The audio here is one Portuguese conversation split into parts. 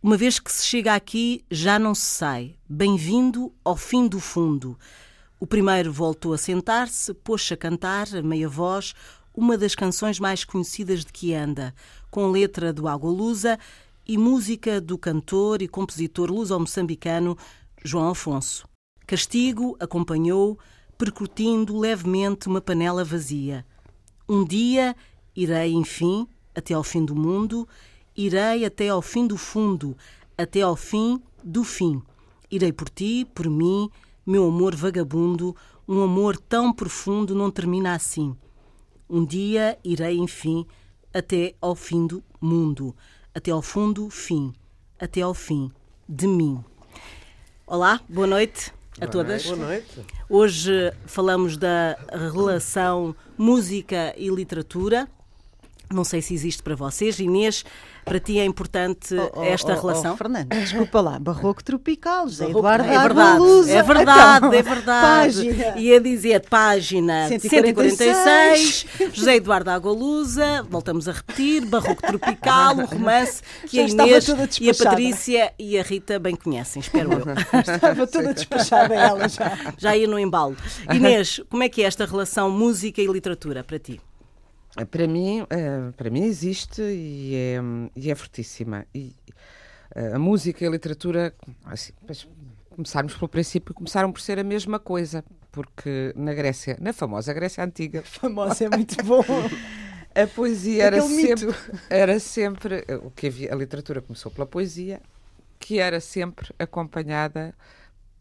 Uma vez que se chega aqui, já não se sai. Bem-vindo ao fim do fundo. O primeiro voltou a sentar-se, pôs-se a cantar, a meia voz, uma das canções mais conhecidas de que anda, com letra do Lusa e música do cantor e compositor luso-moçambicano João Afonso. Castigo acompanhou, percutindo levemente uma panela vazia. Um dia irei, enfim, até ao fim do mundo Irei até ao fim do fundo, até ao fim do fim. Irei por ti, por mim, meu amor vagabundo, um amor tão profundo não termina assim. Um dia irei, enfim, até ao fim do mundo, até ao fundo, fim, até ao fim de mim. Olá, boa noite a boa todas. Noite. Boa noite. Hoje falamos da relação música e literatura. Não sei se existe para vocês. Inês, para ti é importante oh, oh, esta oh, relação? Oh, Fernando, desculpa lá, Barroco Tropical, José Barroco, Eduardo é verdade, é verdade, então, é verdade. Página. Ia dizer página 146, 146 José Eduardo Agolusa, voltamos a repetir, Barroco Tropical, o romance que a Inês e a Patrícia e a Rita bem conhecem, espero eu. Estava toda despachada ela já. Já ia no embalo. Inês, como é que é esta relação música e literatura para ti? Para mim, eh, para mim existe e é, e é fortíssima. E eh, a música e a literatura, assim, começarmos pelo princípio, começaram por ser a mesma coisa, porque na Grécia, na famosa Grécia Antiga. Famosa é muito bom. a poesia era sempre, era sempre o que havia, a literatura começou pela poesia, que era sempre acompanhada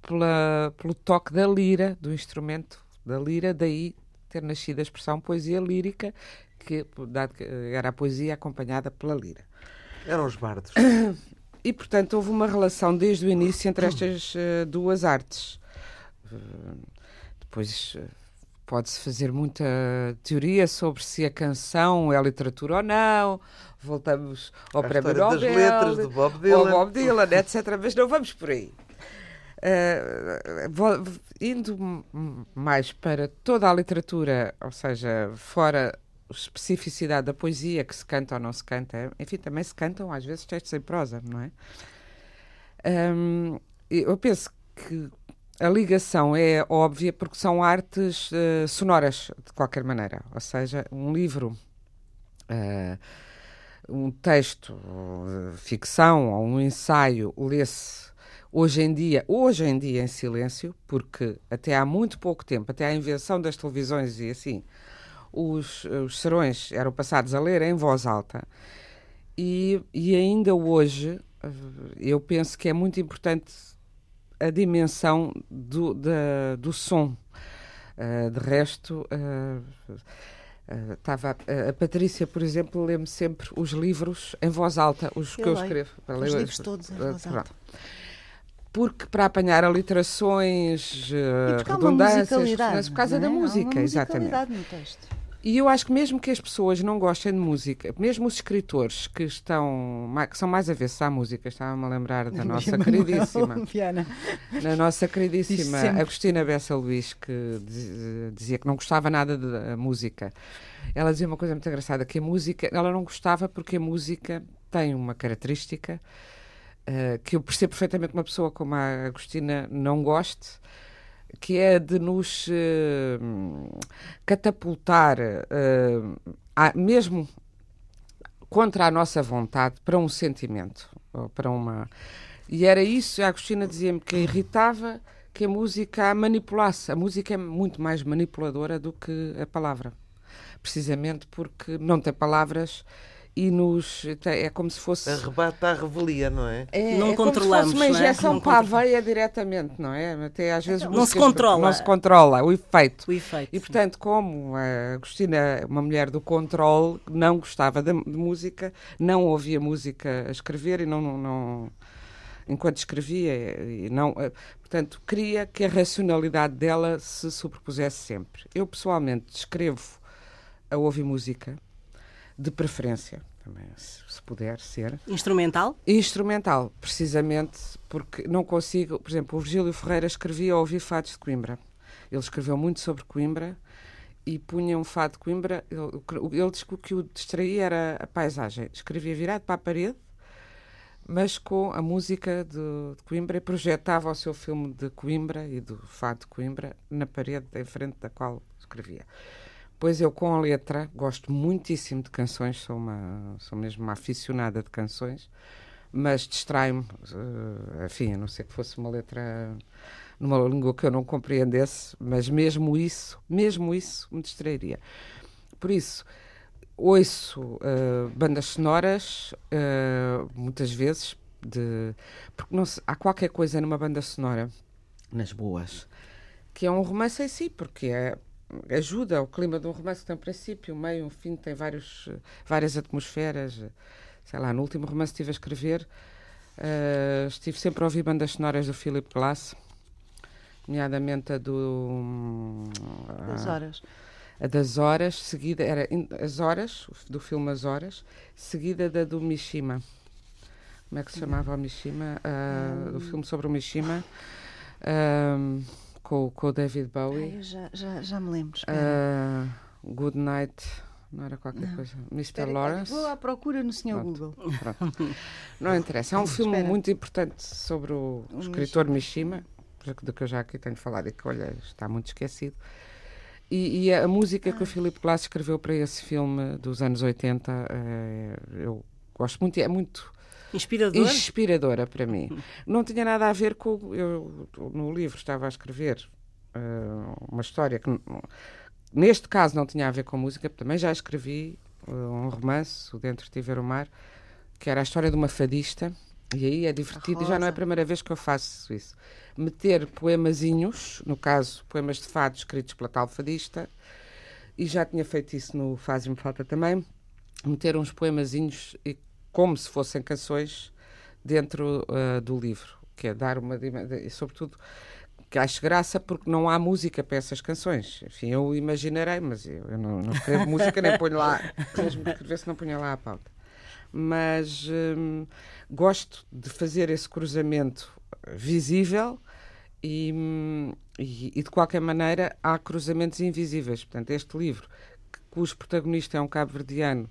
pela, pelo toque da lira, do instrumento da lira, daí ter nascido a expressão poesia lírica, que, dado que era a poesia acompanhada pela lira. Eram os bardos. E, portanto, houve uma relação desde o início entre estas uh, duas artes. Uh, depois uh, pode-se fazer muita teoria sobre se a canção é literatura ou não. Voltamos ao a prémio Nobel, das letras do Bob Dylan, Bob Dylan etc. Mas não vamos por aí. Uh, indo mais para toda a literatura, ou seja, fora especificidade da poesia, que se canta ou não se canta, enfim, também se cantam às vezes textos em prosa, não é? Um, eu penso que a ligação é óbvia porque são artes uh, sonoras, de qualquer maneira. Ou seja, um livro, uh, um texto, ficção ou um ensaio lê-se hoje em dia, hoje em dia em silêncio, porque até há muito pouco tempo, até à invenção das televisões e assim, os, os serões eram passados a ler em voz alta. E, e ainda hoje, eh, eu penso que é muito importante a dimensão do, da, do som. Uh, de resto, uh, uh, estava a Patrícia, por exemplo, lê-me sempre os livros em voz alta, os eu que eu escrevo. Para os ler, livros todos em voz alta porque para apanhar aliterações, uh, redundâncias, por causa é? da música, exatamente. E eu acho que mesmo que as pessoas não gostem de música, mesmo os escritores que estão que são mais avessos à música, estava-me a lembrar da nossa queridíssima, da nossa queridíssima Agostina Bessa Luís, que dizia que não gostava nada da música. Ela dizia uma coisa muito engraçada, que a música, ela não gostava porque a música tem uma característica uh, que eu percebo perfeitamente uma pessoa como a Agostina não goste, que é de nos uh, catapultar, uh, a, mesmo contra a nossa vontade, para um sentimento, para uma. E era isso, a Agostina dizia-me que irritava que a música a manipulasse. A música é muito mais manipuladora do que a palavra. precisamente porque não tem palavras e nos é como se fosse arrebata a revelia, não é? É, não é controlamos, como se fosse uma injeção não é? para a veia diretamente, não é? Até às vezes não se controla, não se controla o efeito. O efeito. E portanto, como a Agostina, uma mulher do controle, não gostava de, de música, não ouvia música a escrever e não, não, não enquanto escrevia e não, eh, portanto, queria que a racionalidade dela se superpusesse sempre. Eu pessoalmente escrevo a ouvir música de preferência, também, se, se puder ser. Instrumental? Instrumental, precisamente porque não consigo. Por exemplo, o Virgílio Ferreira escrevia a ouvir fados de Coimbra. Ele escreveu muito sobre Coimbra e punha um fado de Coimbra. Ele, ele disse que o que o distraía era a paisagem. Escrevia virado para a parede, mas com a música de, de Coimbra e projetava o seu filme de Coimbra e do fado de Coimbra na parede em frente da qual escrevia. Pois eu, com a letra, gosto muitíssimo de canções, sou, uma, sou mesmo uma aficionada de canções, mas distrai-me, uh, enfim, a não ser que fosse uma letra numa língua que eu não compreendesse, mas mesmo isso, mesmo isso me distrairia. Por isso, ouço uh, bandas sonoras, uh, muitas vezes, de, porque não se, há qualquer coisa numa banda sonora, nas boas, que é um romance em si, porque é ajuda o clima de um romance que tem um princípio, um meio, um fim, tem vários, várias atmosferas. Sei lá, no último romance que estive a escrever, uh, estive sempre a ouvir bandas sonoras do Philip Glass, nomeadamente a do. Das horas. A, das horas, seguida era As Horas, do filme As Horas, seguida da do Mishima. Como é que se chamava o Mishima? Uh, do filme sobre o Mishima. Uh, com, com o David Bowie. Ai, já, já, já me lembro. Uh, Good Night, não era qualquer não. coisa. Mr. Espera, Lawrence. Vou à procura no Sr. Google. Pronto. Não interessa. É um filme Espera. muito importante sobre o, o escritor Mishima, do que eu já aqui tenho falado e que, olha, está muito esquecido. E, e a música ah. que o Philip Glass escreveu para esse filme dos anos 80, eh, eu gosto muito, é muito Inspiradora? Inspiradora para mim. Não tinha nada a ver com. Eu, no livro, estava a escrever uh, uma história que, neste caso, não tinha a ver com música, também já escrevi uh, um romance, O Dentro de Ver o Mar, que era a história de uma fadista. E aí é divertido, e já não é a primeira vez que eu faço isso. Meter poemazinhos, no caso, poemas de fado escritos pela tal fadista, e já tinha feito isso no Faz-me Falta também, meter uns poemazinhos e como se fossem canções dentro uh, do livro, que é dar uma e sobretudo que acho graça porque não há música para essas canções. Enfim, eu imaginarei, mas eu, eu não, não, escrevo música nem ponho lá, mesmo que escrevesse não punha lá a pauta. Mas hum, gosto de fazer esse cruzamento visível e, hum, e, e, de qualquer maneira há cruzamentos invisíveis. Portanto, este livro, cujo protagonista é um cabo-verdiano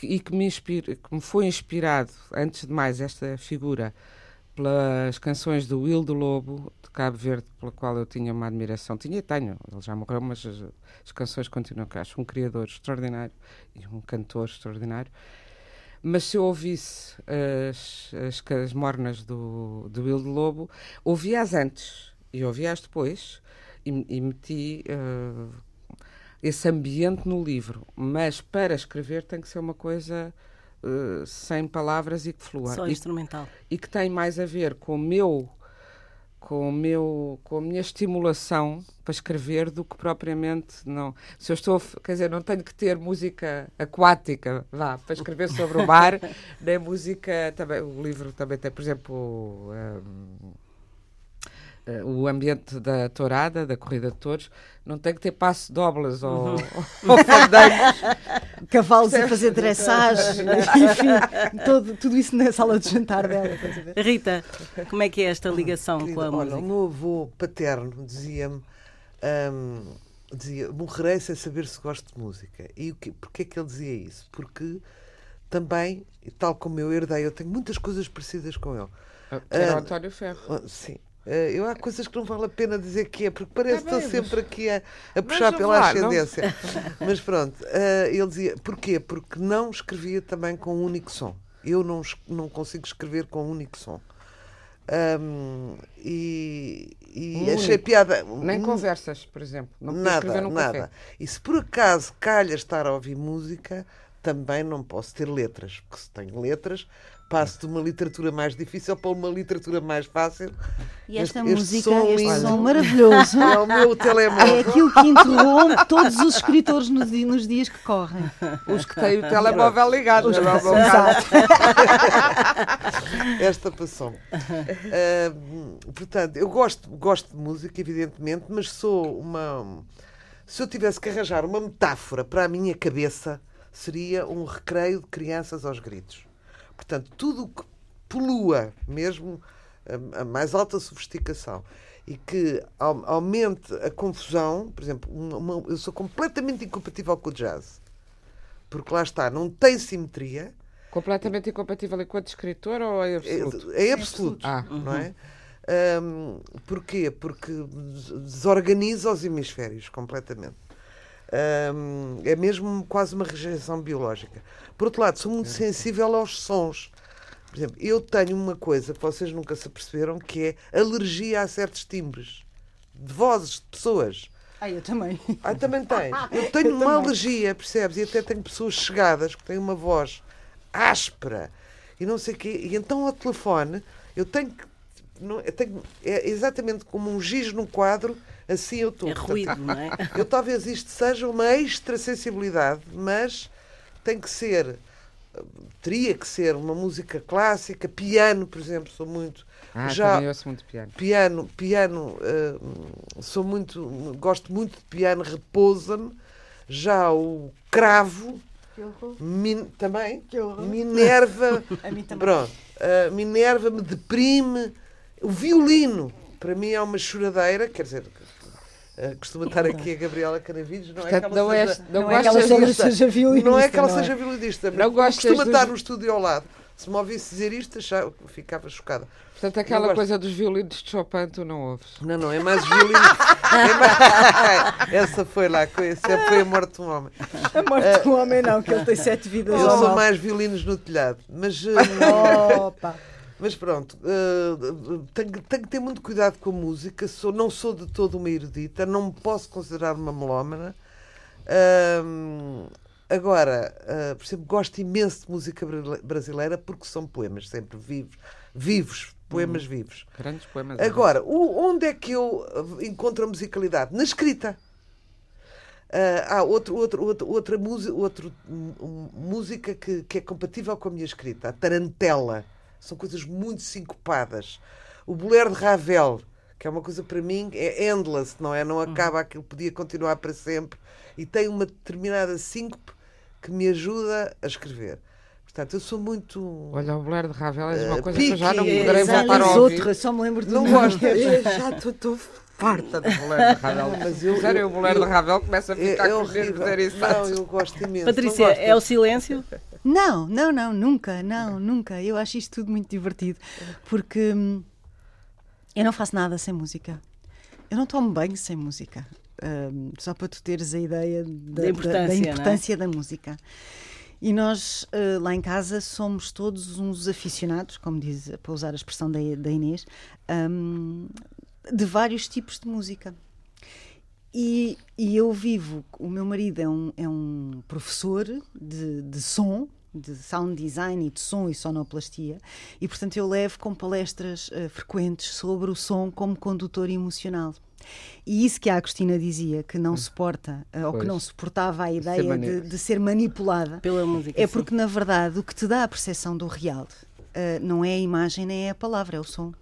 que, e que me, inspira, que me foi inspirado, antes de mais, esta figura, pelas canções do Will do Lobo, de Cabo Verde, pela qual eu tinha uma admiração. Tinha e tenho, ele já morreu, mas as, as canções continuam cá. Acho um criador extraordinário e um cantor extraordinário. Mas se eu ouvisse as, as, as mornas do, do Will do Lobo, ouvia-as antes e ouvia-as depois e, e meti uh, esse ambiente no livro, mas para escrever tem que ser uma coisa uh, sem palavras e que flua. Só instrumental. E, e que tem mais a ver com o meu com o meu com a minha estimulação para escrever do que propriamente não se eu estou quer dizer não tenho que ter música aquática vá para escrever sobre o mar nem música também o livro também tem por exemplo um, uh, o ambiente da tourada, da corrida de touros, não tem que ter passo doblas ou, uhum. ou Cavalos a fazer dressage, enfim, todo, tudo isso na sala de jantar dela. Rita, como é que é esta ligação Querida, com a olha, música? O meu avô paterno dizia-me. Um, dizia, morrerei sem saber se gosto de música. E o que, porquê é que ele dizia isso? Porque também, tal como eu herdei, eu tenho muitas coisas parecidas com ele. Era o António Ferro. Sim, Uh, eu há coisas que não vale a pena dizer que é, porque parece tá que estou sempre aqui a, a puxar pela lá, ascendência. Não... Mas pronto, uh, ele dizia, porquê? Porque não escrevia também com um único som. Eu não, não consigo escrever com um único som. Um, e e Um achei piada. Nem Hum, conversas, por exemplo. Não Nada, num nada. café. E se por acaso calha estar a ouvir música, também não posso ter letras, porque se tenho letras, passo de uma literatura mais difícil para uma literatura mais fácil. E esta Este- este música, som este lindo. som maravilhoso. É o meu É telemóvel. aquilo que interrompe todos os escritores nos, nos dias que correm. Os que têm o telemóvel ligado. Os- não é o meu caso. Esta passou. Ah, portanto, eu gosto, gosto de música, evidentemente, mas sou uma. Se eu tivesse que arranjar uma metáfora para a minha cabeça, seria um recreio de crianças aos gritos. Portanto, tudo o que polua, mesmo a, a mais alta sofisticação, e que au- aumente a confusão, por exemplo, uma- uma- eu sou completamente incompatível com o jazz. Porque lá está, não tem simetria, Completamente incompatível enquanto escritor ou em absoluto? é, é absoluto, Ah. não é? Ahm, porquê? Porque des- desorganiza os hemisférios completamente. É mesmo quase uma rejeição biológica. Por outro lado, sou muito sensível aos sons. Por exemplo, eu tenho uma coisa que vocês nunca se aperceberam, que é alergia a certos timbres. De vozes, de pessoas. Ah, eu também. Ah, também tens. Eu tenho Eu uma também. alergia, percebes? E até tenho pessoas chegadas que têm uma voz áspera e não sei o quê. E então ao telefone eu tenho que. Não, eu tenho, é exatamente como um giz num quadro, assim eu estou. É ruído, não é? Eu talvez isto seja uma extra sensibilidade, mas tem que ser. Teria que ser uma música clássica, piano, por exemplo, sou muito. Ah, já, também ouço muito piano. piano, piano, eh, sou muito, gosto muito de piano, repousa-me. Já o cravo, Que horror. min- também, Que horror. me enerva, A mim também. pronto, eh, me enerva, me deprime. O violino, para mim é uma choradeira, quer dizer, eh, costuma estar aqui a Gabriela Canavides, não é que Portanto, ela não, és, seja, não, Não é que ela seja, seja violinista. não é que ela não seja violinista, mas costuma estar no estúdio ao lado. Se me ouvisse dizer isto, já ficava chocada. Portanto, aquela gosto. coisa dos violinos de Chopin tu não ouves. Não, não, é mais violino. É mais- Essa foi lá, essa foi a morte de um homem. A morte do homem não, que ele tem sete vidas. Eu ou sou mais violinos no telhado. Mas, eh, Opa. Mas pronto, eh, tenho, tenho que ter muito cuidado com a música. Sou, não sou de todo uma erudita, não me posso considerar uma melómana. Ahm, agora, eh, por exemplo, gosto imenso de música bra- brasileira porque são poemas sempre vivos. Vivos, poemas vivos. Grandes poemas. Agora, o- onde é que eu eh, encontro a musicalidade? Na escrita. Ah, há outro, outro, outro, outra música, outro, hum, hum, música que, que é compatível com a minha escrita, a tarantela. São coisas muito sincopadas. O bolero de Ravel, que é uma coisa para mim, é endless, não é? Não acaba, aquilo podia continuar para sempre. E tem uma determinada síncope que me ajuda a escrever. Portanto, eu sou muito. Olha, o bolero de Ravel é uma Eh, coisa que eu já não pique, poderei voltar a ouvir. outros, eu só me lembro de Não gosto. Eu já estou farta de bolero de Ravel. Mas eu- Sério, eu- o bolero de eu- Ravel começa a ficar é com eriçados. Não, eu gosto imenso. Patrícia, Não é o silêncio? Não, não, não, nunca, não, nunca. Eu acho isto tudo muito divertido porque hum, eu não faço nada sem música. Eu não tomo banho sem música. Hum, só para tu teres a ideia da, Da importância, não é? importância da música. E nós, eh, lá em casa, somos todos uns aficionados, como diz, para usar a expressão da, da Inês, hum, de vários tipos de música. E, e eu vivo, o meu marido é um, é um professor de, de som, de sound design e de som e sonoplastia, e portanto eu levo com palestras eh, frequentes sobre o som como condutor emocional. E isso que a Agostina dizia, que não suporta, eh, ou que não suportava a ser ideia mani- de, de ser manipulada, Pela música. é sim. porque na verdade o que te dá a percepção do real eh, não é a imagem nem é a palavra, é o som.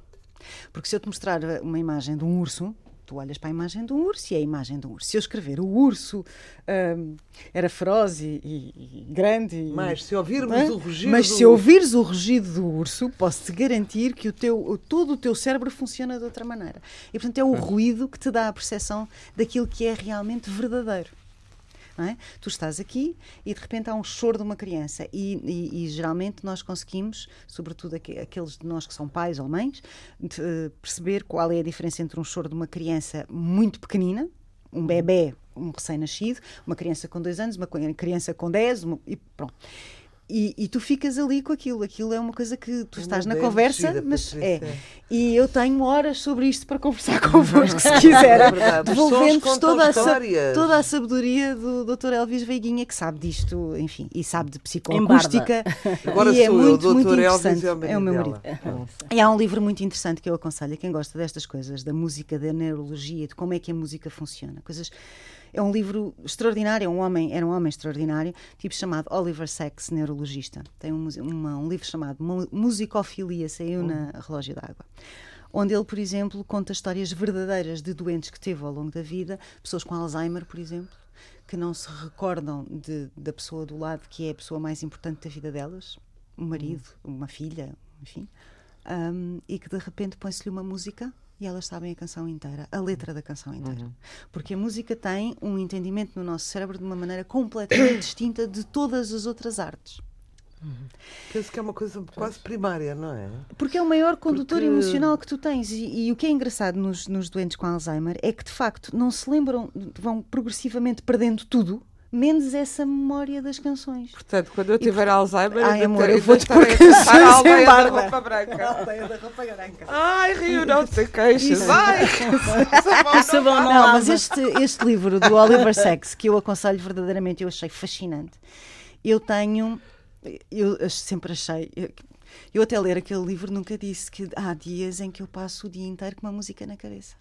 Porque se eu te mostrar uma imagem de um urso, tu olhas para a imagem de um urso e é a imagem de um urso. Se eu escrever o urso ahm, era feroz e, e- e grande. e- Mas se ouvirmos o rugido. Mas se ouvires o rugido do urso, posso-te garantir que o teu, todo o teu cérebro funciona de outra maneira. E portanto é o ruído que te dá a percepção daquilo que é realmente verdadeiro. É? Tu estás aqui e de repente há um choro de uma criança e, e- e geralmente nós conseguimos, sobretudo aque- aqueles de nós que são pais ou mães, de, eh, perceber qual é a diferença entre um choro de uma criança muito pequenina, um bebê, um recém-nascido, uma criança com dois anos, uma criança com dez, uma- e pronto. E, e tu ficas ali com aquilo. Aquilo é uma coisa que tu estás na conversa, mas Patrícia. é. E eu tenho horas sobre isto para conversar convosco, se quiser. É. Os sons Devolvendo-vos toda, toda a sabedoria do Dr. Elvis Veiguinha, que sabe disto, enfim, e sabe de psicoacústica. Agora e é sou muito, eu, muito Dr. Elvis interessante. é o marido É o meu dela. marido. E há um livro muito interessante que eu aconselho a quem gosta destas coisas, da música, da neurologia, de como é que a música funciona. Coisas. É um livro extraordinário, é um homem, era um homem extraordinário, tipo chamado Oliver Sacks, neurologista. Tem um, uma- um livro chamado Mu- Musicofilia, saiu na Relógio d'Água. Onde ele, por exemplo, conta histórias verdadeiras de doentes que teve ao longo da vida, pessoas com Alzheimer, por exemplo, que não se recordam de- da pessoa do lado que é a pessoa mais importante da vida delas, um marido, uma filha, enfim, um, e que de repente põe-se-lhe uma música e elas sabem a canção inteira, a letra da canção inteira. Porque a música tem um entendimento no nosso cérebro de uma maneira completamente distinta de todas as outras artes. Penso que é uma coisa quase primária, não é? Porque é o maior condutor Porque- emocional que tu tens. E, e o que é engraçado nos, nos doentes com Alzheimer é que, de facto, não se lembram, vão progressivamente perdendo tudo, menos essa memória das canções. Portanto, quando eu tiver Alzheimer, Ai, ainda amor, te- eu vou-te pôr a cantar canções a aldeia em da roupa branca. Aldeia da roupa branca. Ai, Rio, não te queixes. Isso. Ai, O sabão não, Não, lava. mas este, este livro do Oliver Sacks, que eu aconselho verdadeiramente, eu achei fascinante. Eu tenho, eu sempre achei, eu, eu até ler aquele livro nunca disse que há dias em que eu passo o dia inteiro com uma música na cabeça.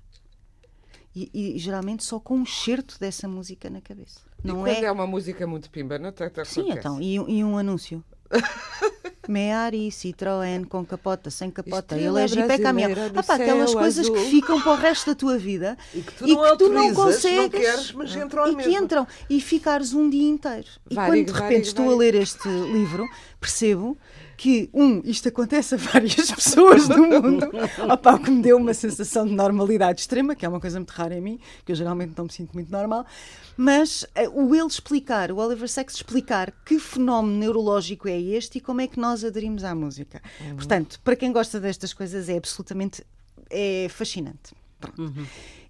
E, e geralmente só com um certo dessa música na cabeça. E Não quando é? é uma música muito pimba, não te Sim, então, e, um- e um anúncio. Meari, Citroën, com capota, sem capota, ele é é caminhão. Ah, pá, aquelas coisas azul. que ficam para o resto da tua vida E que tu e não que tu não consegues não queres, mas entram à e que entram e ficares um dia inteiro. E Varig, quando de repente varig, estou a ler este livro, percebo que, um, isto acontece a várias pessoas do mundo, Opa, o que me deu uma sensação de normalidade extrema, que é uma coisa muito rara em mim, que eu geralmente não me sinto muito normal, mas eh, o ele explicar, o Oliver Sacks explicar que fenómeno neurológico é este e como é que nós aderimos à música. Portanto, para quem gosta destas coisas é absolutamente é fascinante. Pronto.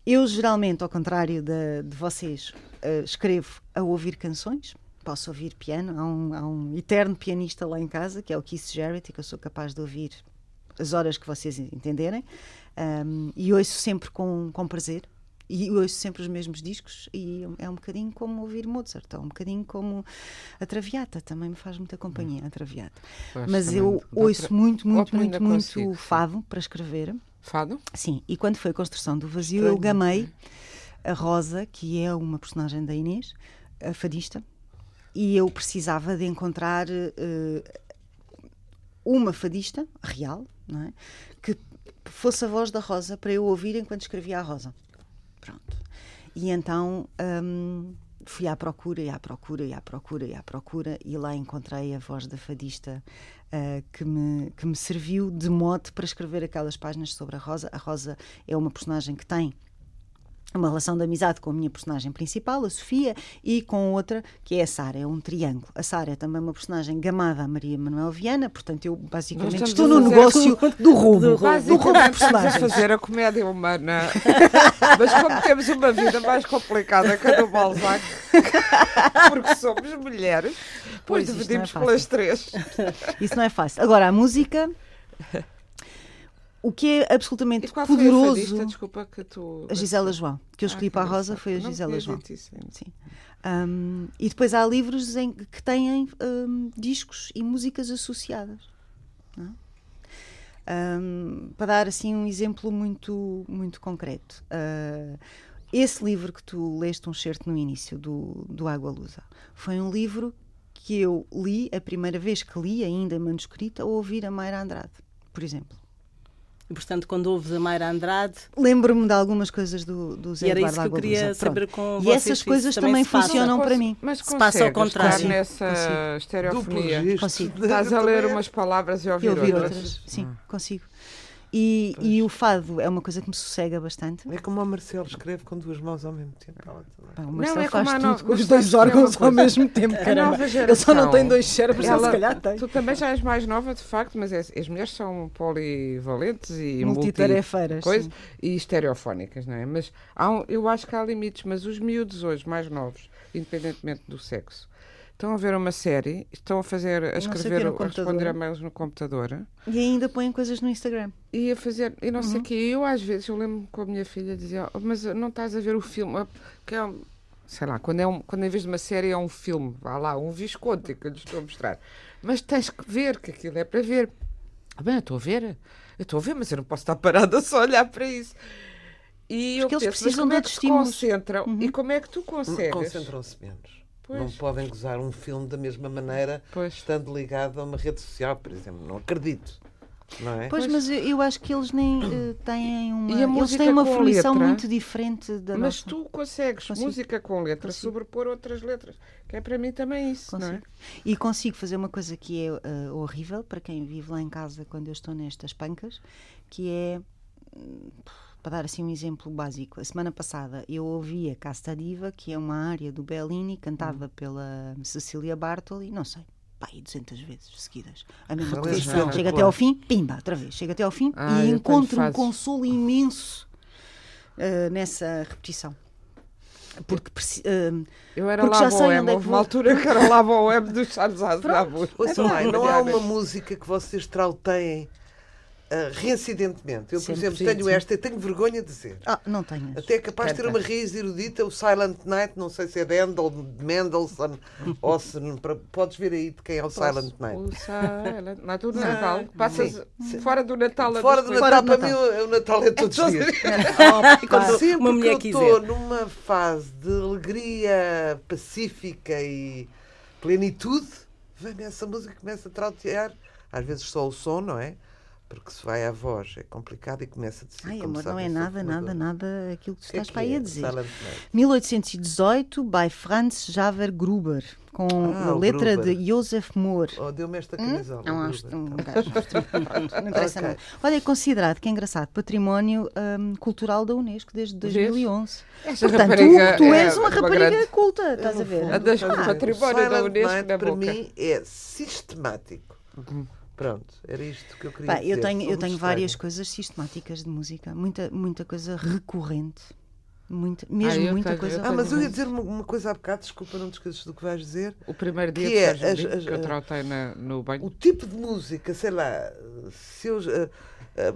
Eu geralmente, ao contrário de, de vocês, eh, escrevo a ouvir canções. Posso ouvir piano. Há um, há um eterno pianista lá em casa, que é o Keith Jarrett, e que eu sou capaz de ouvir as horas que vocês entenderem. Ahm, e ouço sempre com, com prazer. E ouço sempre os mesmos discos. E é um bocadinho como ouvir Mozart, ou um bocadinho como a Traviata. Também me faz muita companhia, a Traviata. Pois, Mas eu ouço para- muito, muito, muito, muito consigo, sim. fado para escrever. Fado? Sim, e quando foi a construção do vazio, eu gamei a Rosa, que é uma personagem da Inês, a fadista, e eu precisava de encontrar eh, uma fadista real, não é? Que fosse a voz da Rosa para eu ouvir enquanto escrevia a Rosa. Pronto. E então hum, fui à procura, e à procura, e à procura, e à procura, e lá encontrei a voz da fadista ah, que, me, que me serviu de mote para escrever aquelas páginas sobre a Rosa. A Rosa é uma personagem que tem uma relação de amizade com a minha personagem principal, a Sofia, e com outra que é a Sara, é um triângulo. A Sara é também uma personagem gamada a Maria Manuel Viana, portanto eu basicamente estou no negócio do roubo, do roubo, Basicamente, de personagens. fazer a comédia humana. Mas como temos uma vida mais complicada que a do Balzac, porque somos mulheres, Pois, dividimos é pelas três. Isso não é fácil. Agora, a música, o que é absolutamente poderoso. fadista, desculpa, que tu... A Gisela João, que eu escolhi Ah, para a Rosa foi a Gisela João. Sim. Um, e depois há livros em, que têm um, discos e músicas associadas. não é? Um, para dar assim um exemplo muito, muito concreto. uh, esse livro que tu leste um certo no início, do, do Água Lusa, foi um livro que eu li, a primeira vez que li, ainda em manuscrito, a ouvir a Mayra Andrade, por exemplo. E, portanto, quando ouves a Mayra Andrade, Lembro-me de algumas coisas do, do Zé e era Eduardo isso que eu queria Lusa. saber Pronto. com E essas coisas também funcionam para mim. Mas Se passa ao contrário. estar nessa Consigo. estereofonia. Consigo. Estás a ler umas palavras e E ouvir, ouvir outras. outras. Sim, consigo. E, e o fado é uma coisa que me sossega bastante. É como a Marcelo escreve com duas mãos ao mesmo tempo. Também. Pá, o Não, Marcelo é como faz tudo com os dois é órgãos ao mesmo tempo, A caramba. Ele só não tem dois cérebros, ela- se calhar tem. Tu também já és mais nova, de facto, mas é- as mulheres são polivalentes e multi Multitarefeiras. e estereofónicas, não é? Mas há um- eu acho que há limites, mas os miúdos hoje, mais novos, independentemente do sexo, estão a ver uma série, estão a fazer, a o escrever, a responder a mails no computador E ainda põem coisas no Instagram. e a fazer, e não Uhum. sei o quê. Eu às vezes, eu lembro com a minha filha dizia, "Oh, mas não estás a ver o filme, Ah, que é um, sei lá, quando, é um, quando em vez de uma série é um filme, vá lá, um Visconti que eu lhes estou a mostrar. Mas tens que ver, que aquilo é para ver. Ah, bem, eu estou a ver, eu estou a ver, mas eu não posso estar parada só a olhar para isso. E eu Porque eles penso, mas precisam como de é que se estímulos. concentram e como é que tu consegues? Concentram-se menos. Pois. Não podem gozar um filme da mesma maneira Pois. estando ligado a uma rede social, por exemplo. Não acredito. Não é? Pois, mas eu, eu acho que eles nem eh, têm uma. Eles têm uma fruição letra? muito diferente da Mas nossa. tu consegues Consigo. música com letra Consigo. sobrepor outras letras, que é para mim também isso, não é? Consigo. E consigo fazer uma coisa que é eh, horrível para quem vive lá em casa quando eu estou nestas pancas, que é, hum, para dar assim um exemplo básico, a semana passada eu ouvi a Casta Diva, que é uma área do Bellini, cantada Hum. pela Cecília Bartoli, não sei, pá, aí 200 vezes seguidas. A mesma coisa. Chega até ao fim, pimba, outra vez. Chega até ao fim Ah, e encontro um consolo imenso eh, nessa repetição. Porque eh, Eu era Porque lá já sei boa onde é que uma altura que era lá boa web dos Charles Aznavour. É não há uma música que vocês trauteiem ah, reincidentemente. Eu, por exemplo, sim, tenho sim. esta e tenho vergonha de dizer. ah, não tenhas. Até é capaz de ter uma raiz erudita, o Silent Night, não sei se é de Handel, de Mendelssohn, ou se. para- Podes ver aí de quem é o Silent Night. O Silent Night, o Sim. Natal. Passas fora do Natal a Fora do Natal, Fora do para Natal. mim, o o Natal é todos os dias. Opa. Sempre Uma mulher que eu estou numa fase de alegria pacífica e plenitude, vem essa música e começa a trautear. Às vezes só o som, não é? Porque se vai à voz é complicado e começa a dizer. Ai, amor, não é nada, nada, nada aquilo que tu é estás que para aí é a dizer. Silent Night? 1818, by Franz Javer Gruber, com Ah, a letra Gruber. de Joseph Moore. Oh, Deu-me esta camisola. É um, Gruber. astro- um gajo, não interessa Ok. nada. Olha, é considerado, que é engraçado, património hum, cultural da Unesco desde 2011. Esta Portanto, tu, tu é és uma rapariga grande- culta, estás a ver? A das Estás a ver? património da Unesco para mim é sistemático. Pronto, era isto que eu queria Pá, dizer. eu tenho, eu muito tenho várias coisas sistemáticas de música, muita, muita coisa recorrente. Muita, mesmo eu muita tenho- coisa Ah, mas eu ia dizer uma, uma coisa há bocado, desculpa, não te esqueças do que vais dizer. O primeiro dia Que de é Sérgio as- as- que eu trautei na- no banho. O tipo de música, sei lá, se eu, ah, ah,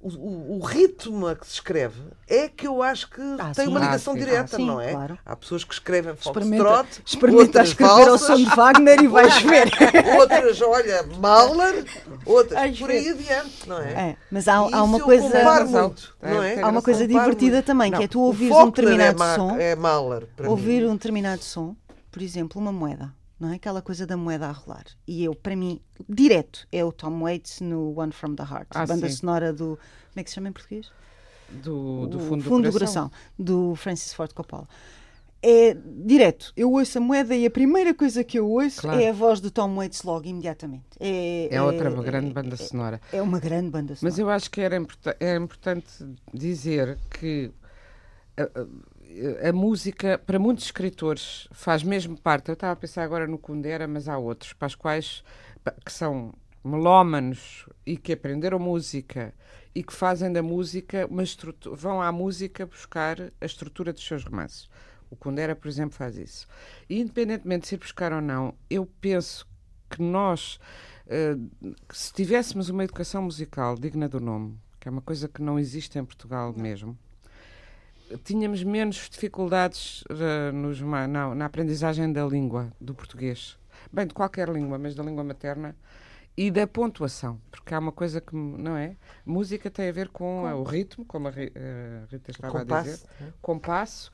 o, o- o ritmo a que se escreve é que eu acho que Ah, tem sim. uma Ah, ligação sim. direta, Ah, sim, não é? claro. Há pessoas que escrevem Experimenta, foxtrot, experimenta outras escrever ao som de Wagner e vais ver. outras, olha, Mahler, outras, Vais por aí adiante, não é? É, mas há, há uma coisa. muito, não é? Há uma coisa divertida muito. também, que Não, é tu ouvires um Faulkner determinado é Ma- som, É Mahler, para ouvir mim. um determinado som, por exemplo, uma moeda, não é? Aquela coisa da moeda a rolar. E eu, para mim, direto, é o Tom Waits no One from the Heart, Ah, banda sim. sonora do. Como é que se chama em português? Do, do O fundo, do, coração. do Francis Ford Coppola. É direto, eu ouço a moeda e a primeira coisa que eu ouço Claro. é a voz do Tom Waits logo, imediatamente. É, É outra é- grande banda sonora. É uma grande banda sonora. Mas eu acho que era, importa- era importante dizer que a, a- a música, para muitos escritores, faz mesmo parte. Eu estava a pensar agora no Kundera, mas há outros, para os quais que são melómanos e que aprenderam música e que fazem da música uma estrutura, vão à música buscar a estrutura dos seus romances. O Kundera, por exemplo, faz isso. E independentemente de se ir buscar ou não, eu penso que nós, eh, que se tivéssemos uma educação musical digna do nome, que é uma coisa que não existe em Portugal mesmo, tínhamos menos dificuldades eh, nos na, aprendizagem da língua, do português. Bem, de qualquer língua, mas da língua materna. E da pontuação, porque há uma coisa que, não é? Música tem a ver com, eh, o ritmo, como a eh, Rita estava a dizer Compasso. né? compasso.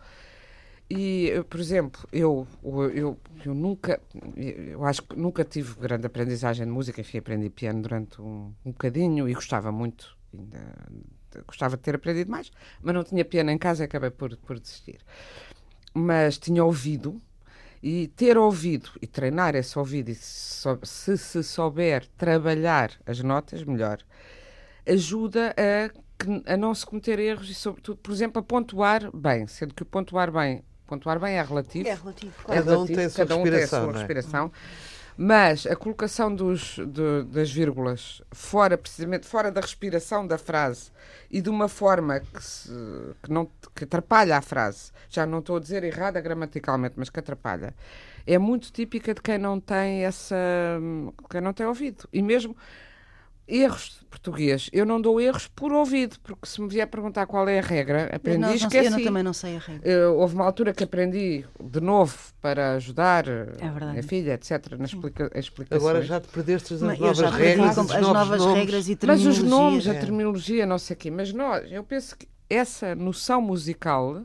E, por exemplo, eu, eu, eu, eu nunca, eu acho que nunca tive grande aprendizagem de música. Enfim, aprendi piano durante um, um bocadinho e gostava muito, ainda, gostava de ter aprendido mais, mas não tinha piano em casa e acabei por, por desistir. Mas tinha ouvido e ter ouvido e treinar esse ouvido, e se, se se souber trabalhar as notas, melhor ajuda a, a não se cometer erros e, sobretudo, por exemplo, a pontuar bem, sendo que o pontuar bem, pontuar bem é relativo. É relativo, É claro. Cada um tem a sua cada um tem a respiração, é? respiração. Mas a colocação dos, de- das vírgulas fora, precisamente fora da respiração da frase e de uma forma que, se- que não, que atrapalha a frase, já não estou a dizer errada gramaticalmente, mas que atrapalha, é muito típica de quem não tem essa. quem não tem ouvido. E mesmo erros de português. Eu não dou erros por ouvido, porque se me vier perguntar qual é a regra, aprendi e não- esqueci. eu não- também não sei a regra. Eh, houve uma altura que aprendi de novo para ajudar eh, É verdade. a filha, etc., nas explica explicações. Agora já te perdeste as Mas eu novas regras, as novas nomes. regras e Mas terminologia. os nomes, a É. terminologia, não sei o quê. Mas nós, eu penso que essa noção musical,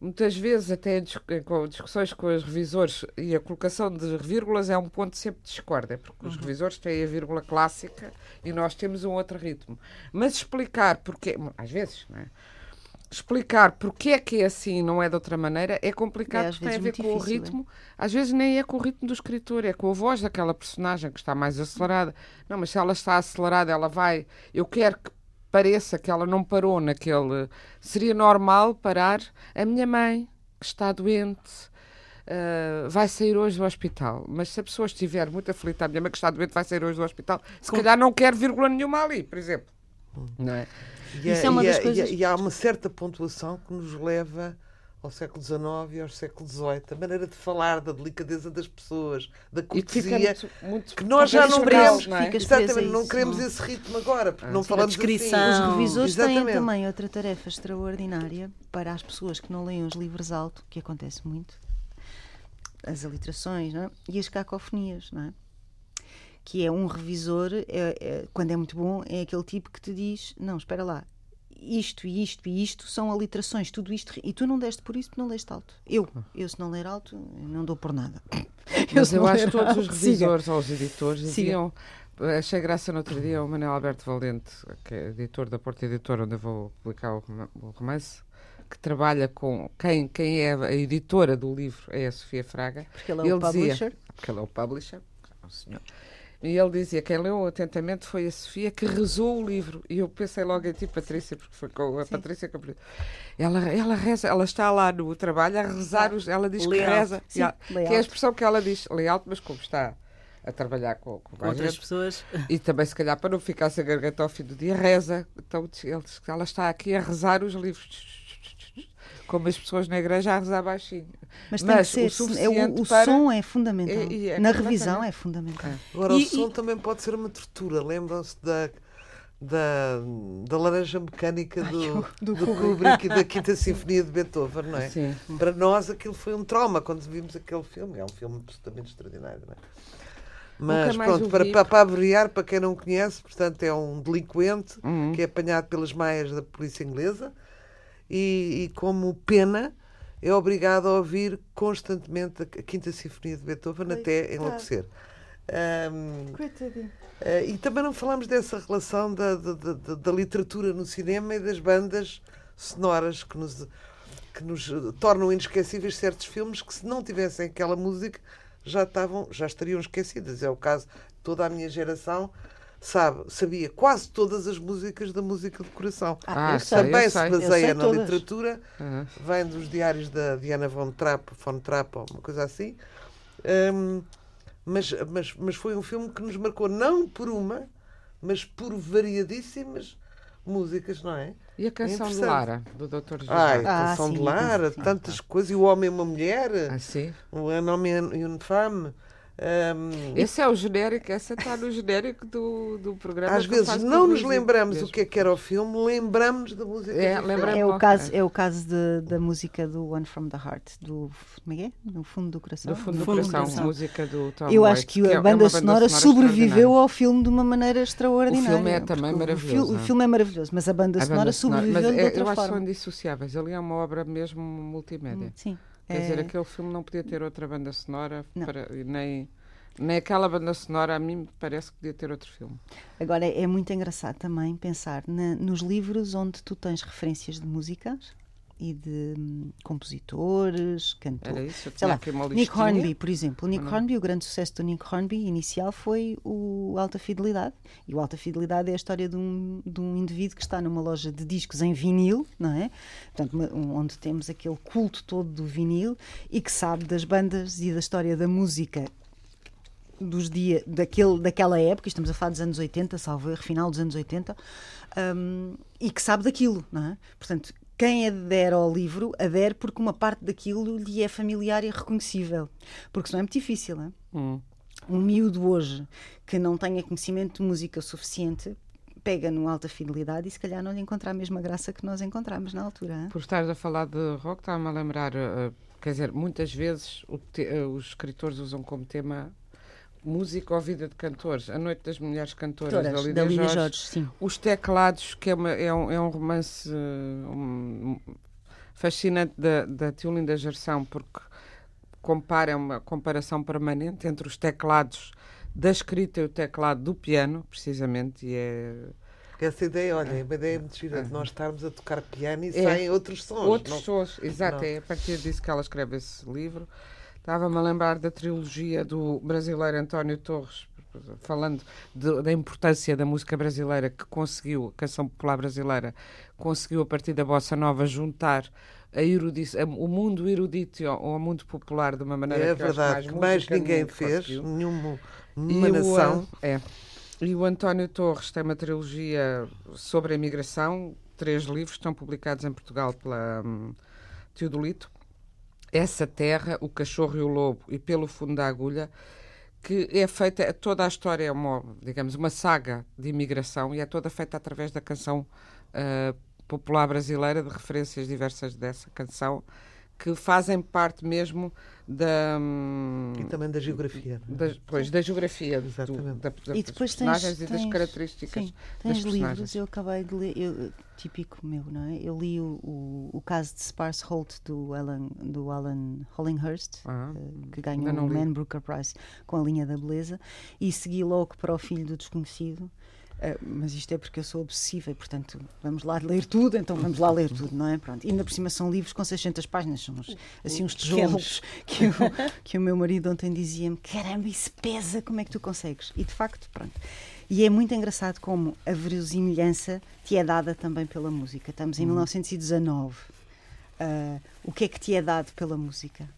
muitas vezes até dis- com discussões com os revisores, e a colocação de vírgulas é um ponto sempre de discórdia, porque Uhum. os revisores têm a vírgula clássica e nós temos um outro ritmo. Mas explicar porque, às vezes, não é? Explicar porque é que é assim e não é de outra maneira é complicado É, porque tem a ver com o difícil, é. ritmo. Às vezes nem é com o ritmo do escritor, é com a voz daquela personagem que está mais acelerada. Não, mas se ela está acelerada, ela vai. Eu quero que pareça que ela não parou naquele. Seria normal parar a minha mãe, que está doente. ah, vai sair hoje do hospital, mas se a pessoa estiver muito aflita, a minha mãe que está doente vai sair hoje do hospital, se calhar não quer vírgula nenhuma ali, por exemplo. Não é? E, Isso é uma e das coisas- e e há uma certa pontuação que nos leva ao século XIX e ao século XVIII. A maneira de falar, da delicadeza das pessoas, da cortesia. muito, muito Que nós já não queremos, não é? Exatamente, não queremos não é? esse ritmo agora, porque não Sim, a falamos descrição. assim. Os revisores têm Exatamente. também outra tarefa extraordinária para as pessoas que não leem os livros alto, que acontece muito, as aliterações não é? e as cacofonias, não é? Que é um revisor, é- é- quando é muito bom, é aquele tipo que te diz: não, espera lá, isto e isto e isto são aliterações, tudo isto, e tu não deste por isso, tu não leste alto. Eu, eu se não ler alto, não dou por nada. Mas eu acho que todos os alto, siga. revisores ou os editores diziam. Achei graça no outro dia o Manuel Alberto Valente, que é editor da Porta Editora, onde eu vou publicar o roma- o romance, que trabalha com. Quem, quem é a editora do livro é a Sofia Fraga. Porque ele é o dizia, publisher. Porque ele é o publisher, é o senhor. E ele dizia que quem leu atentamente foi a Sofia que rezou o livro. E eu pensei logo em ti, Patrícia, porque foi com a Patrícia que eu- ela, ela reza, ela está lá no trabalho a rezar, os, ela diz que reza. Sim, ela- que é a expressão que ela diz, layout, mas como está a trabalhar com, com, Com outras gente, pessoas. e também se calhar para não ficar sem garganta ao fim do dia, reza. Então ele diz que ela está aqui a rezar os livros. Como as pessoas na igreja a rezar baixinho. Mas tem Mas que ser, o é o, o para- som é fundamental. É- é Na completamente. revisão é fundamental. Agora, E- o som e- também pode ser uma tortura. Lembram-se da, da, da laranja mecânica do, do, Kubrick e da Quinta Sinfonia de Beethoven, não é? Sim. Para nós aquilo foi um trauma quando vimos aquele filme. É um filme absolutamente extraordinário, não é? Mas pronto, para, para, para abreviar, para quem não conhece, portanto, é um delinquente Uhum. que é apanhado pelas maias da polícia inglesa e, e como pena é obrigado a ouvir constantemente a Quinta Sinfonia de Beethoven até enlouquecer. Ahm, eh, e também não falamos dessa relação da, da, da- da- literatura no cinema e das bandas sonoras que nos, que nos tornam inesquecíveis certos filmes que, se não tivessem aquela música, já, estavam, já estariam esquecidas. É o caso de toda a minha geração. Sabe, sabia quase todas as músicas da música do coração. Ah, eu eu sei. Também eu se baseia sei na todas. literatura, Uhum. vem dos diários da Diana von Trapp, von Trapp ou uma coisa assim. Hum, mas, mas, mas foi um filme que nos marcou não por uma, mas por variadíssimas músicas, não é? E a canção de Interessante. Lara, do Dr. José? Ai, a Ah, canção sim, de Lara, sim, tantas coisas, e o homem e uma mulher, Ah, sim? o um homem e uma femme. Hum, Esse é o genérico, essa está no genérico do, do programa. às que eu vezes não nos lembramos mesmo. o que é que era o filme, lembramos da música. É, É o caso, é. é o caso de- da música do One from the Heart, do como é que é? No fundo do coração. Do fundo do Fundo do coração, coração. música do Tom Eu Waits, acho que é- é a uma banda sonora sobreviveu extraordinária. ao filme de uma maneira extraordinária. O filme é também maravilhoso, O é? filme é maravilhoso, mas a banda A sonora banda sonora- sobreviveu mas de é- outra eu acho que forma. são indissociáveis. Ali é uma obra mesmo multimédia. Sim. Quer É- dizer, aquele filme não podia ter outra banda sonora, para- nem, nem aquela banda sonora a mim parece que podia ter outro filme. Agora é muito engraçado também pensar na- nos livros onde tu tens referências de músicas e de hum, compositores, Era cantores. isso? Eu Sei lá, Nick. Hornby, por exemplo. O Nick Não. Hornby, o grande sucesso do Nick Hornby inicial foi o Alta Fidelidade. E o Alta Fidelidade é a história de um, de um indivíduo que está numa loja de discos em vinil, não é? Portanto, onde temos aquele culto todo do vinil e que sabe das bandas e da história da música dos dias daquele, daquela época, estamos a falar dos anos 80, salvo erro, final dos anos 80, um, e que sabe daquilo, não é? Portanto, quem adere ao livro adere porque uma parte daquilo lhe é familiar e reconhecível. Porque senão é muito difícil, é? Hum. Um miúdo hoje que não tenha conhecimento de música suficiente pega no alta fidelidade e se calhar não lhe encontra a mesma graça que nós encontramos na altura. hein? Por estares a falar de rock, estava-me a lembrar, eh, quer dizer, muitas vezes te- eh, os escritores usam como tema música ou vida de cantores. A Noite das Mulheres Cantoras, da Todas, Lídia, da Lídia Jorge. Jorge, sim. Os Teclados, que é, uma- é um, é um romance um- fascinante da, da Tiolinda Gerção, porque compara, é uma comparação permanente entre os teclados da escrita e o teclado do piano, precisamente, e é Essa ideia, olha, é uma ideia muito gira de nós estarmos a tocar piano e É. saem outros sons. Outros não- sons, exato, não. é a partir disso que ela escreve esse livro. Estava-me a lembrar da trilogia do brasileiro António Torres, falando de- da importância da música brasileira que conseguiu, a canção popular brasileira, conseguiu a partir da bossa nova juntar a a- o mundo erudito ao, mundo popular de uma maneira É que verdade, que mais música ninguém fez, conseguiu. nenhuma, nenhuma o, nação. ah, é. E o António Torres tem uma trilogia sobre a imigração, três livros estão publicados em Portugal pela hum, Teodolito. Essa Terra, O Cachorro e o Lobo e Pelo Fundo da Agulha, que é feita, toda a história é uma, digamos, uma saga de imigração e é toda feita através da canção ah, popular brasileira, de referências diversas dessa canção, que fazem parte mesmo da... E também da geografia. da, pois, da geografia do, Exatamente. da, da, E depois tens, personagens e das tens- características sim, tens livros, eu acabei de ler, eu- típico meu, não é? Eu li o, o, o caso de Sparse Holt do Alan, do Alan Hollinghurst, Ah, eh, que ganhou o. Man Booker Prize com a linha da beleza, e segui logo para o Filho do Desconhecido. Eh, mas isto é porque eu sou obsessiva e, portanto, vamos lá ler tudo, então vamos lá ler tudo, não é? Pronto. E ainda por cima são livros com 600 páginas, são uns, assim uns tijolos que, o- que o meu marido ontem dizia-me: caramba, isso pesa, como é que tu consegues? E de facto, pronto. E é muito engraçado como a verosimilhança te é dada também pela música. Estamos em 1919. Ah, o que é que te é dado pela música?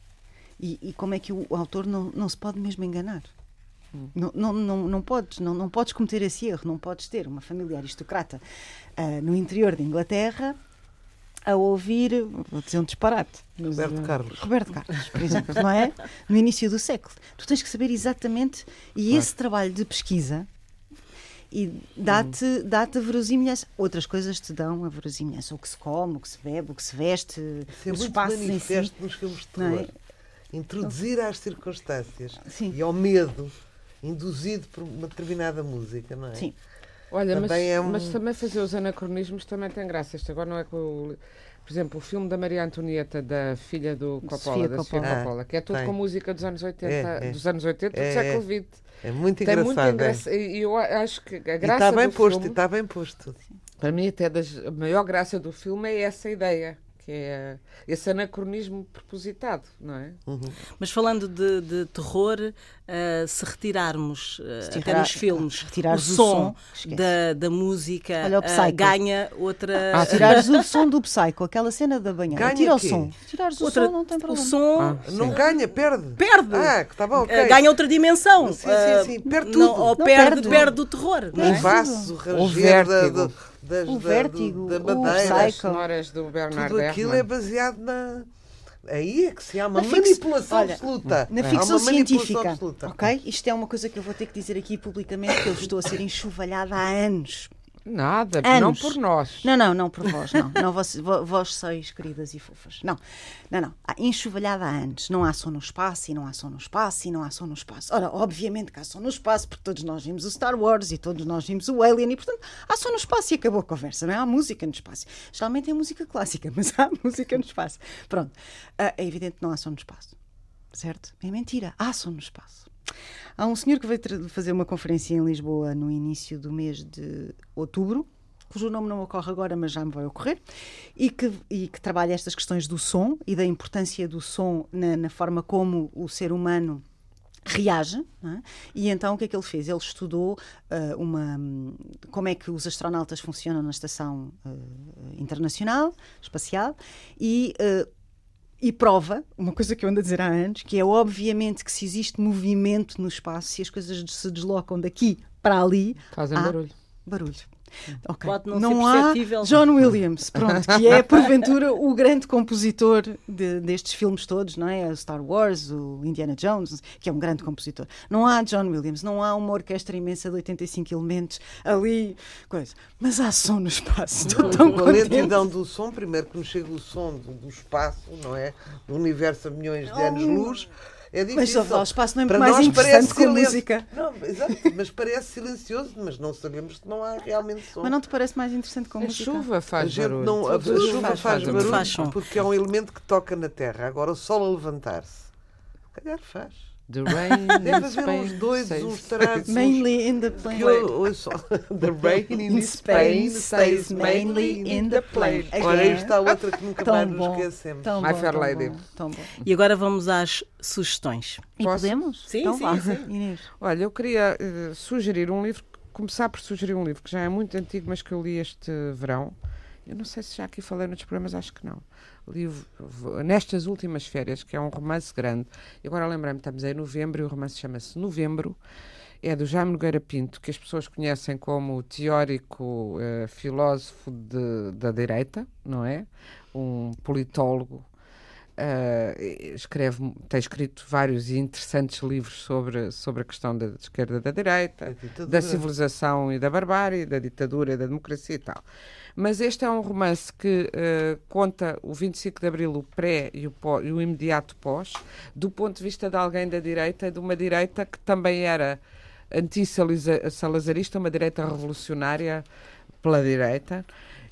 E, e como é que o, o autor não, não se pode mesmo enganar? Não, não, não, não, podes, não, não podes cometer esse erro, não podes ter uma família aristocrata ah, no interior de Inglaterra a ouvir, vou dizer um disparate, Roberto ah, Carlos. Roberto Carlos, por exemplo, não é? No início do século. Tu tens que saber exatamente, e esse trabalho de pesquisa e dá-te dá a verosimilhança. Outras coisas te dão a verosimilhança. O que se come, o que se bebe, o que se veste, Isso é os espaços em si. nos filmes de é? terror. Introduzir às circunstâncias Sim. e ao medo induzido por uma determinada música, não é? Sim. Olha, mas, Também é um- mas também fazer os anacronismos também tem graça. Isto agora não é com o. Por exemplo, o filme da Maria Antonieta, da filha do Coppola, Sofia da Sofia Coppola. Coppola, que é tudo tem. com música dos anos 80, É, é. dos anos 80 É, do século é. XX. É muito Tem engraçado. é. engraçado. E eu acho que a E graça está bem do posto, filme, e está bem posto. para mim até das, a maior graça do filme é essa ideia, que é esse anacronismo propositado, não é? Mas falando de, de terror, eh, se retirarmos eh, Se até retirar- nos filmes se o o som, som, da, da música, Olha o Psycho. ganha outra. Ah, Se tirares o som do Psycho, aquela cena da banheira, Ganha tira o quê? som. Tirares o outra som, não tem o problema. som Ah, Não sim. ganha, perde. perde. Ah, está bom, ok. Eh, ganha outra dimensão. Sim, sim, sim, perde não- tudo. ou Não, perde, perde perde, o terror. não O é? vaso, o O ranger das- O da- vértigo, da o madeira. As Psycho. sonoras do Bernard Tudo aquilo Herrmann. é baseado na. Aí é que se há uma Na fix- manipulação Olha, absoluta. Na ficção científica, absoluta. ok? Isto é uma coisa que eu vou ter que dizer aqui publicamente, que eu estou a ser enxovalhada há anos. Nada, Anos. não por nós. Não, não, não por vós, não. não vós, vós sois queridas e fofas. Não, não, não. Há enxovalhada há anos. Não há som no espaço e não há som no espaço e não há som no espaço. Ora, obviamente que há som no espaço, porque todos nós vimos o Star Wars e todos nós vimos o Alien e, portanto, há som no espaço e acabou a conversa, não é? Há música no espaço. Geralmente é música clássica, mas há música no espaço. Pronto. Ah, É evidente que não há som no espaço. Certo? É mentira. Há som no espaço. Há um senhor que veio fazer uma conferência em Lisboa no início do mês de outubro, cujo nome não ocorre agora, mas já me vai ocorrer, e que, e que trabalha estas questões do som e da importância do som na, na forma como o ser humano reage. é? E então o que é que ele fez? Ele estudou ah, uma, como é que os astronautas funcionam na estação ah, internacional, espacial, e ah, e prova, uma coisa que eu ando a dizer há anos, que é obviamente que se existe movimento no espaço, se as coisas se deslocam daqui para ali, Fazem há barulho. barulho. Ok. Pode não não ser há. John Williams, pronto, que é porventura o grande compositor de- destes filmes todos, não é? O Star Wars, o Indiana Jones, que é um grande compositor. Não há John Williams, não há uma orquestra imensa de 85 elementos ali, coisa. Mas há som no espaço. Estou tão Com a contente. lentidão do som, primeiro que nos chega o som do, do espaço, não é? Do universo a milhões de anos-luz. É Mas difícil. só o espaço não é Para mais nós interessante parece com a silêncio. música. Não, exato, mas parece silencioso, mas não sabemos que não há realmente som. Mas não te parece mais interessante com a A música? chuva a faz gente barulho. não, a, a chuva faz, barulho. barulho Faz porque é um elemento que toca na terra. Agora o sol a levantar-se. Se calhar faz. The rain Deve haver Spain uns doidos, stays- uns tarados. Mainly in the plane. eu The rain in In Spain stays mainly in the plane. Ora, aí Again. está outra que nunca mais nos esquecemos. tão My bom, Fair Lady. bom, tão bom. E agora vamos às sugestões. E Posso? podemos? Sim, então sim, vá. sim. Inês. Olha, eu queria eh, sugerir um livro, começar por sugerir um livro que já é muito antigo, mas que eu li este verão. Eu não sei se já aqui falei nos programas, acho que não. Li o- v- Nestas Últimas Férias, que é um romance grande. E agora lembrei-me, estamos em novembro e o romance chama-se Novembro. É do Jaime Nogueira Pinto, que as pessoas conhecem como teórico, eh, filósofo de- da direita, não é? Um politólogo Uh, escreve, tem escrito vários interessantes livros sobre, sobre a questão da esquerda e da direita, A ditadura. da civilização e da barbárie, da ditadura e da democracia e tal. Mas este é um romance que uh, conta o 25 de Abril, o pré e o, pó- e o imediato pós, do ponto de vista de alguém da direita, de uma direita que também era anti-salazarista, uma direita revolucionária pela direita,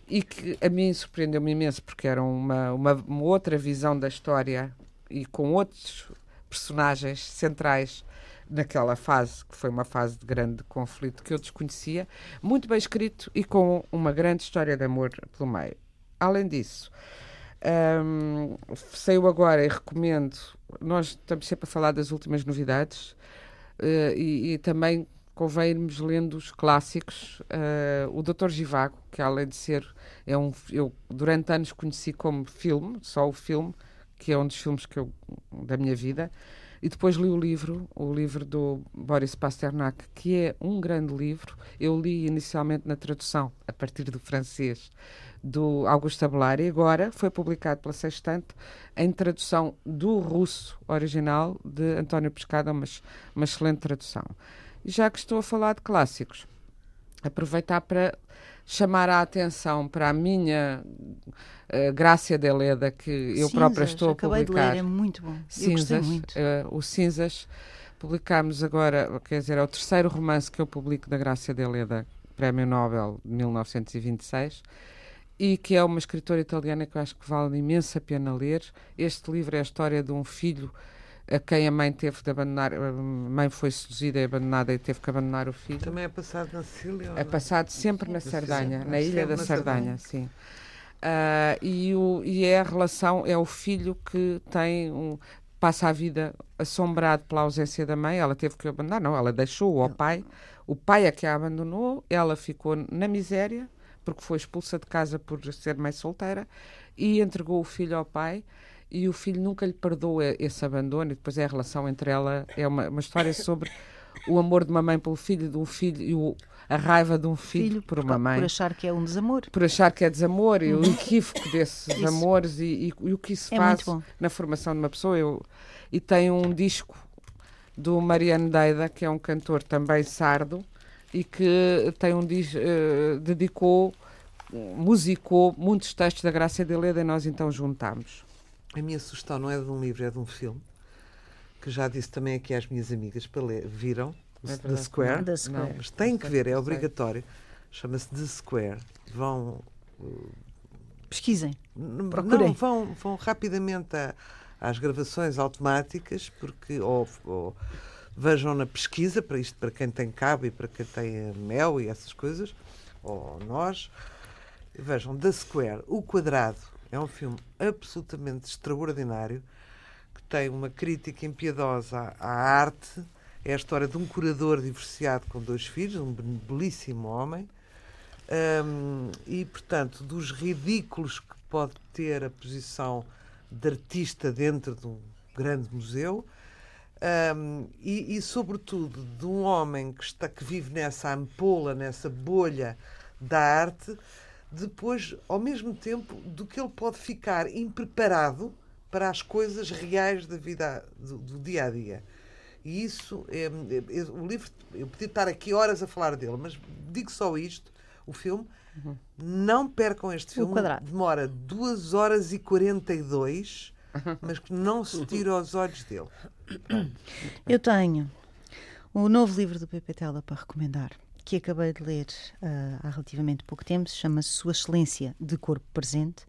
e que a mim surpreendeu-me imenso, porque era uma, uma, uma outra visão da história e com outros personagens centrais naquela fase, que foi uma fase de grande conflito que eu desconhecia, muito bem escrito e com uma grande história de amor pelo meio. Além disso, hum, saiu agora e recomendo, nós estamos sempre a falar das últimas novidades eh, e, e também convém irmos lendo os clássicos. eh, o Doutor Givago, que além de ser, é um, eu durante anos conheci como filme, só o filme, que é um dos filmes que eu, da minha vida, e depois li o livro, o livro do Boris Pasternak, que é um grande livro. Eu li inicialmente na tradução, a partir do francês, do Augusto Abelard, e agora foi publicado pela Sextante em tradução do russo original de António Pescada, ex- uma excelente tradução. E já que estou a falar de clássicos, aproveitar para chamar a atenção para a minha eh, Grácia de Leda, que eu própria estou a acabei publicar. de ler, é muito bom. Cinzas, muito. eh, o Cinzas, publicámos agora, quer dizer, é o terceiro romance que eu publico da Grácia de Leda, Prémio Nobel de 1926, e que é uma escritora italiana que eu acho que vale imensa pena ler. Este livro é a história de um filho a quem a mãe teve de abandonar, a mãe foi seduzida e abandonada e teve que abandonar o filho. Também é passado na Sicília? É não? passado sempre na Sardanha, na ilha da Sardanha, sim. Ah, e, o, e é a relação, é o filho que tem um, passa a vida assombrado pela ausência da mãe. Ela teve que abandonar, não, ela deixou ao pai. O pai é que a abandonou, ela ficou na miséria, porque foi expulsa de casa por ser mãe solteira, e entregou o filho ao pai. E o filho nunca lhe perdoa esse abandono, e depois é a relação entre ela. É uma, uma história sobre o amor de uma mãe pelo filho, de um filho e o, a raiva de um filho, por uma mãe Por achar que é um desamor. por achar que é desamor e o equívoco desses amores e, e- e o que isso É faz na formação de uma pessoa. Eu, e tem um disco do Mariano Deida, que é um cantor também sardo, e que tem um eh, dedicou, musicou muitos textos da Graça de Leda e nós então juntámos. A minha sugestão não é de um livro, é de um filme. Que já disse também aqui às minhas amigas para ler. Viram? É The. Square. The Square. Mas têm que ver, é obrigatório. Chama-se The Square. Vão. Pesquisem. N- Procurem. Não, vão, vão rapidamente a- às gravações automáticas, porque ou, ou vejam na pesquisa, para isto para quem tem cabo e para quem tem mel e essas coisas, ou nós, vejam The Square, O Quadrado. É um filme absolutamente extraordinário, que tem uma crítica impiedosa à arte. É a história de um curador divorciado com dois filhos, um belíssimo homem, Hum, e, portanto, dos ridículos que pode ter a posição de artista dentro de um grande museu. Um, e, e, sobretudo, de um homem que, está, que vive nessa ampola, nessa bolha da arte, depois, ao mesmo tempo, do que ele pode ficar impreparado para as coisas reais da vida, do, do dia a dia. E isso, é, é, é, o livro, eu podia estar aqui horas a falar dele, mas digo só isto: o filme, uhum. não percam este filme, demora 2 horas e 42 mas que não se tira os olhos dele. Eu tenho o novo livro do Pepe Tela para recomendar, que acabei de ler uh, há relativamente pouco tempo, se chama Sua Excelência de Corpo Presente.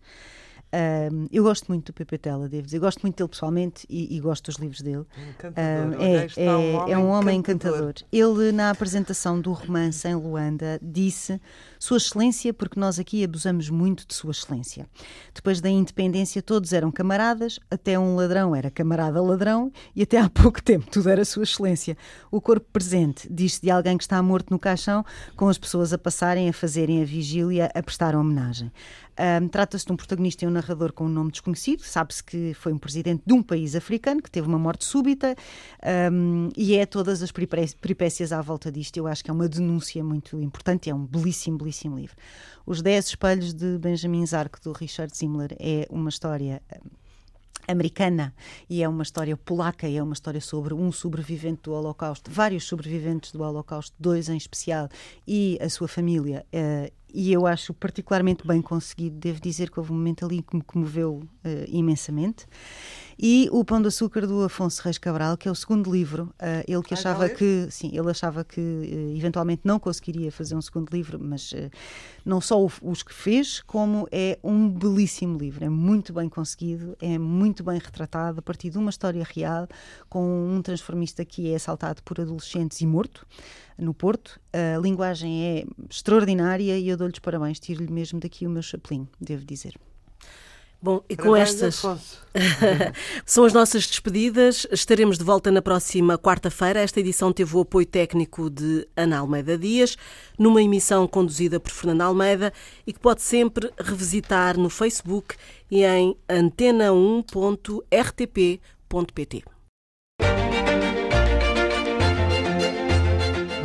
Uh, eu gosto muito do Pepe Tela, devo dizer. Gosto muito dele pessoalmente e, e gosto dos livros dele. Uh, é, é, um é um homem encantador. encantador. Ele, na apresentação do romance em Luanda, disse Sua Excelência, porque nós aqui abusamos muito de Sua Excelência. Depois da independência, todos eram camaradas, até um ladrão era camarada ladrão e até há pouco tempo tudo era Sua Excelência. O corpo presente diz-se de alguém que está morto no caixão, com as pessoas a passarem, a fazerem a vigília, a prestar homenagem. Um, Trata-se de um protagonista e um narrador com um nome desconhecido. Sabe-se que foi um presidente de um país africano que teve uma morte súbita um, e é todas as peripécias à volta disto. Eu acho que é uma denúncia muito importante. É um belíssimo, belíssimo livro. Os Dez Espelhos de Benjamin Zark, do Richard Zimmler, é uma história americana e é uma história polaca e é uma história sobre um sobrevivente do Holocausto, vários sobreviventes do Holocausto, dois em especial, e a sua família. Uh, e eu acho particularmente bem conseguido. Devo dizer que houve um momento ali que me comoveu uh, imensamente. E o Pão de Açúcar do Afonso Reis Cabral, que é o segundo livro, uh, ele que ah, achava que sim, ele achava que uh, eventualmente não conseguiria fazer um segundo livro, mas não só o, os que fez, como é um belíssimo livro, é muito bem conseguido, é muito bem retratado a partir de uma história real com um transformista que é assaltado por adolescentes e morto no Porto. A linguagem é extraordinária e eu dou-lhes parabéns. Tiro-lhe mesmo daqui o meu chapelinho, devo dizer. Bom, e com estas são as nossas despedidas. Estaremos de volta na próxima quarta-feira. Esta edição teve o apoio técnico de Ana Almeida Dias, numa emissão conduzida por Fernando Almeida e que pode sempre revisitar no Facebook e em antena1.rtp.pt.